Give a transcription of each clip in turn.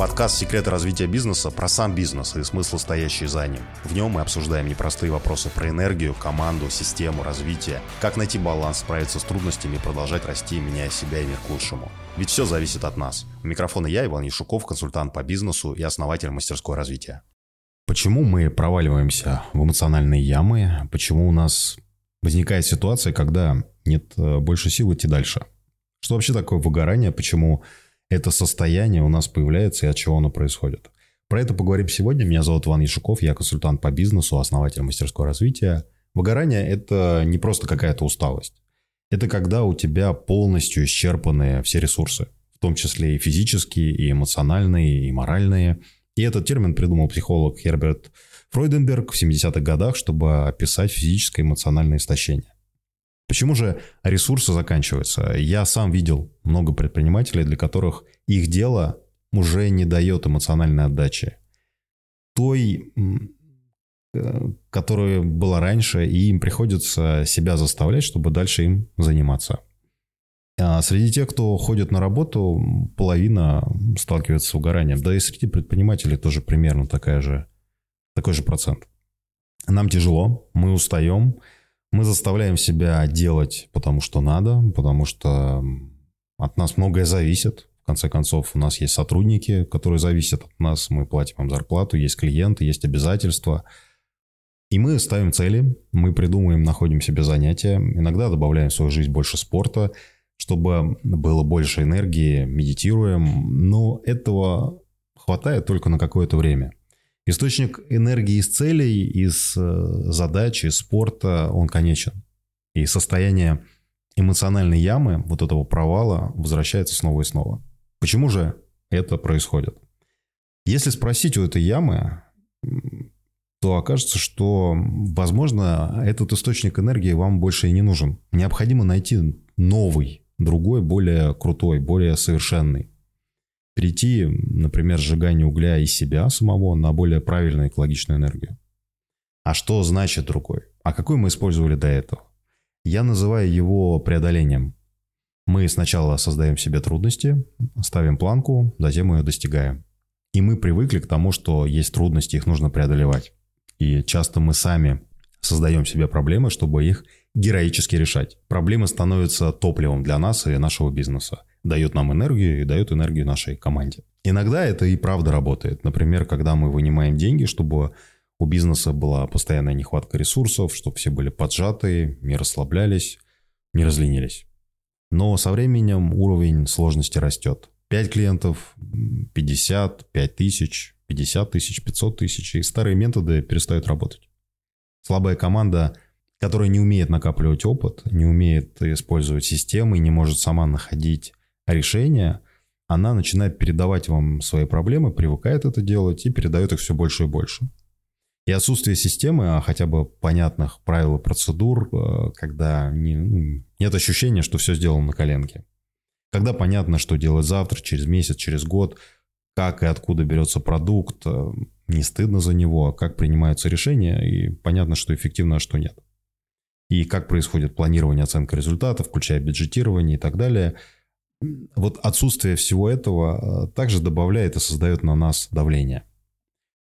Подкаст «Секреты развития бизнеса» про сам бизнес и смысл, стоящий за ним. В нем мы обсуждаем непростые вопросы про энергию, команду, систему, развитие, как найти баланс, справиться с трудностями и продолжать расти, меняя себя и мир к лучшему. Ведь все зависит от нас. У микрофона я, Иван Яшуков, консультант по бизнесу и основатель мастерской развития. Почему мы проваливаемся в эмоциональные ямы? Почему у нас возникает ситуация, когда нет э, больше сил идти дальше? Что вообще такое выгорание? Почему это состояние у нас появляется и от чего оно происходит. Про это поговорим сегодня. Меня зовут Иван Яшуков, я консультант по бизнесу, основатель мастерского развития. Выгорание – это не просто какая-то усталость. Это когда у тебя полностью исчерпаны все ресурсы, в том числе и физические, и эмоциональные, и моральные. И этот термин придумал психолог Херберт Фройденберг в 70-х годах, чтобы описать физическое и эмоциональное истощение. Почему же ресурсы заканчиваются? Я сам видел много предпринимателей, для которых их дело уже не дает эмоциональной отдачи. Той, э, которая была раньше, и им приходится себя заставлять, чтобы дальше им заниматься. А среди тех, кто ходит на работу, половина сталкивается с угоранием. Да и среди предпринимателей тоже примерно такая же, такой же процент. Нам тяжело, мы устаем, мы заставляем себя делать, потому что надо, потому что от нас многое зависит. В конце концов, у нас есть сотрудники, которые зависят от нас, мы платим им зарплату, есть клиенты, есть обязательства. И мы ставим цели, мы придумываем, находим себе занятия, иногда добавляем в свою жизнь больше спорта, чтобы было больше энергии, медитируем, но этого хватает только на какое-то время – Источник энергии из целей, из э, задач, из спорта, он конечен. И состояние эмоциональной ямы, вот этого провала, возвращается снова и снова. Почему же это происходит? Если спросить у этой ямы, то окажется, что, возможно, этот источник энергии вам больше и не нужен. Необходимо найти новый, другой, более крутой, более совершенный перейти, например, сжигание угля из себя самого на более правильную экологичную энергию. А что значит другой? А какой мы использовали до этого? Я называю его преодолением. Мы сначала создаем себе трудности, ставим планку, затем ее достигаем. И мы привыкли к тому, что есть трудности, их нужно преодолевать. И часто мы сами создаем себе проблемы, чтобы их героически решать. Проблемы становятся топливом для нас и нашего бизнеса дает нам энергию и дает энергию нашей команде. Иногда это и правда работает. Например, когда мы вынимаем деньги, чтобы у бизнеса была постоянная нехватка ресурсов, чтобы все были поджатые, не расслаблялись, не разленились. Но со временем уровень сложности растет. 5 клиентов, 50, 5 тысяч, 50 тысяч, 500 тысяч, и старые методы перестают работать. Слабая команда – которая не умеет накапливать опыт, не умеет использовать системы, не может сама находить решение, она начинает передавать вам свои проблемы, привыкает это делать и передает их все больше и больше. И отсутствие системы, а хотя бы понятных правил и процедур, э, когда не, ну, нет ощущения, что все сделано на коленке. Когда понятно, что делать завтра, через месяц, через год, как и откуда берется продукт, э, не стыдно за него, как принимаются решения, и понятно, что эффективно, а что нет. И как происходит планирование, оценка результатов, включая бюджетирование и так далее – вот отсутствие всего этого э, также добавляет и создает на нас давление.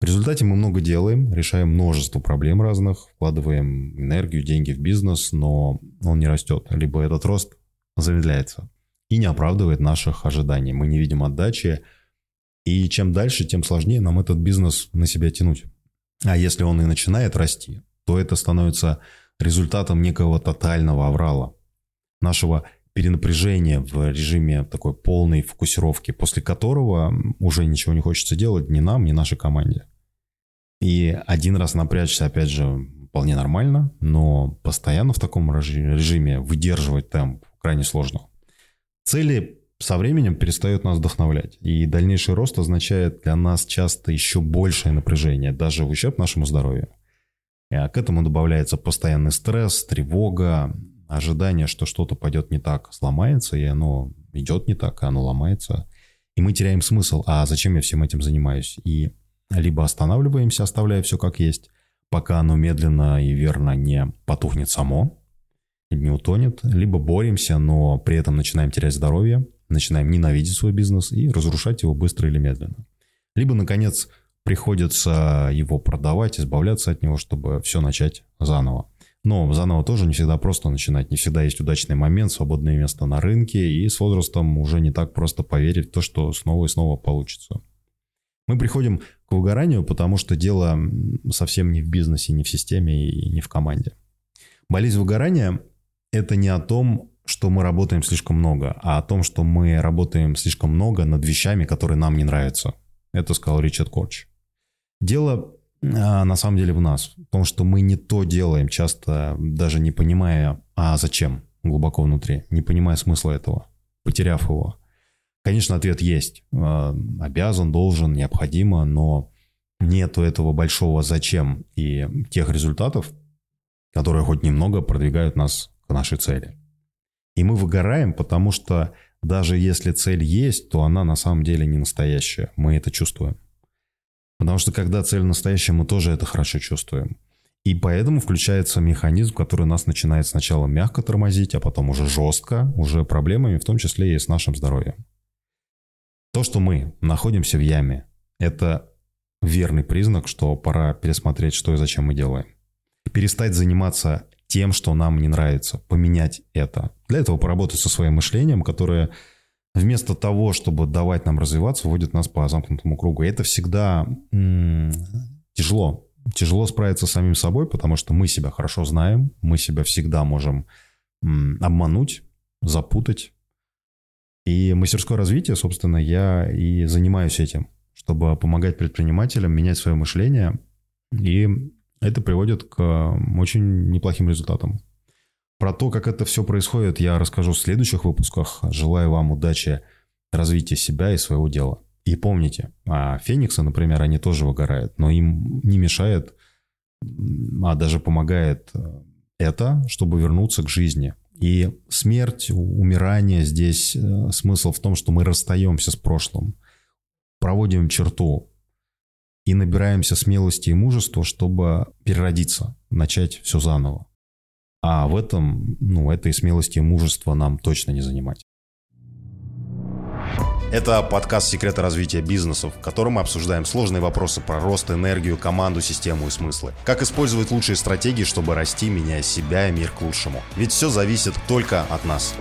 В результате мы много делаем, решаем множество проблем разных, вкладываем энергию, деньги в бизнес, но он не растет. Либо этот рост замедляется и не оправдывает наших ожиданий. Мы не видим отдачи, и чем дальше, тем сложнее нам этот бизнес на себя тянуть. А если он и начинает расти, то это становится результатом некого тотального аврала, нашего перенапряжение в режиме такой полной фокусировки, после которого уже ничего не хочется делать ни нам, ни нашей команде. И один раз напрячься, опять же, вполне нормально, но постоянно в таком режиме выдерживать темп крайне сложно. Цели со временем перестают нас вдохновлять. И дальнейший рост означает для нас часто еще большее напряжение, даже в ущерб нашему здоровью. А к этому добавляется постоянный стресс, тревога, ожидание, что что-то пойдет не так, сломается, и оно идет не так, и оно ломается. И мы теряем смысл. А зачем я всем этим занимаюсь? И либо останавливаемся, оставляя все как есть, пока оно медленно и верно не потухнет само, не утонет, либо боремся, но при этом начинаем терять здоровье, начинаем ненавидеть свой бизнес и разрушать его быстро или медленно. Либо, наконец, приходится его продавать, избавляться от него, чтобы все начать заново. Но заново тоже не всегда просто начинать. Не всегда есть удачный момент, свободное место на рынке, и с возрастом уже не так просто поверить в то, что снова и снова получится. Мы приходим к выгоранию, потому что дело совсем не в бизнесе, не в системе и не в команде. Болезнь выгорания – это не о том, что мы работаем слишком много, а о том, что мы работаем слишком много над вещами, которые нам не нравятся. Это сказал Ричард Корч. Дело а, на самом деле в нас, в том, что мы не то делаем, часто даже не понимая, а зачем глубоко внутри, не понимая смысла этого, потеряв его. Конечно, ответ есть. А, обязан, должен, необходимо, но нету этого большого зачем и тех результатов, которые хоть немного продвигают нас к нашей цели. И мы выгораем, потому что даже если цель есть, то она на самом деле не настоящая. Мы это чувствуем. Потому что когда цель настоящая, мы тоже это хорошо чувствуем. И поэтому включается механизм, который нас начинает сначала мягко тормозить, а потом уже жестко, уже проблемами, в том числе и с нашим здоровьем. То, что мы находимся в яме, это верный признак, что пора пересмотреть, что и зачем мы делаем. Перестать заниматься тем, что нам не нравится, поменять это. Для этого поработать со своим мышлением, которое вместо того, чтобы давать нам развиваться, вводит нас по замкнутому кругу. И это всегда м- тяжело. Тяжело справиться с самим собой, потому что мы себя хорошо знаем, мы себя всегда можем м- обмануть, запутать. И мастерское развитие, собственно, я и занимаюсь этим, чтобы помогать предпринимателям менять свое мышление и это приводит к очень неплохим результатам. Про то, как это все происходит, я расскажу в следующих выпусках. Желаю вам удачи, развития себя и своего дела. И помните, а фениксы, например, они тоже выгорают, но им не мешает, а даже помогает это, чтобы вернуться к жизни. И смерть, умирание здесь э, смысл в том, что мы расстаемся с прошлым, проводим черту, и набираемся смелости и мужества, чтобы переродиться, начать все заново. А в этом, ну, этой смелости и мужества нам точно не занимать. Это подкаст «Секреты развития бизнесов», в котором мы обсуждаем сложные вопросы про рост, энергию, команду, систему и смыслы. Как использовать лучшие стратегии, чтобы расти, меняя себя и мир к лучшему. Ведь все зависит только от нас.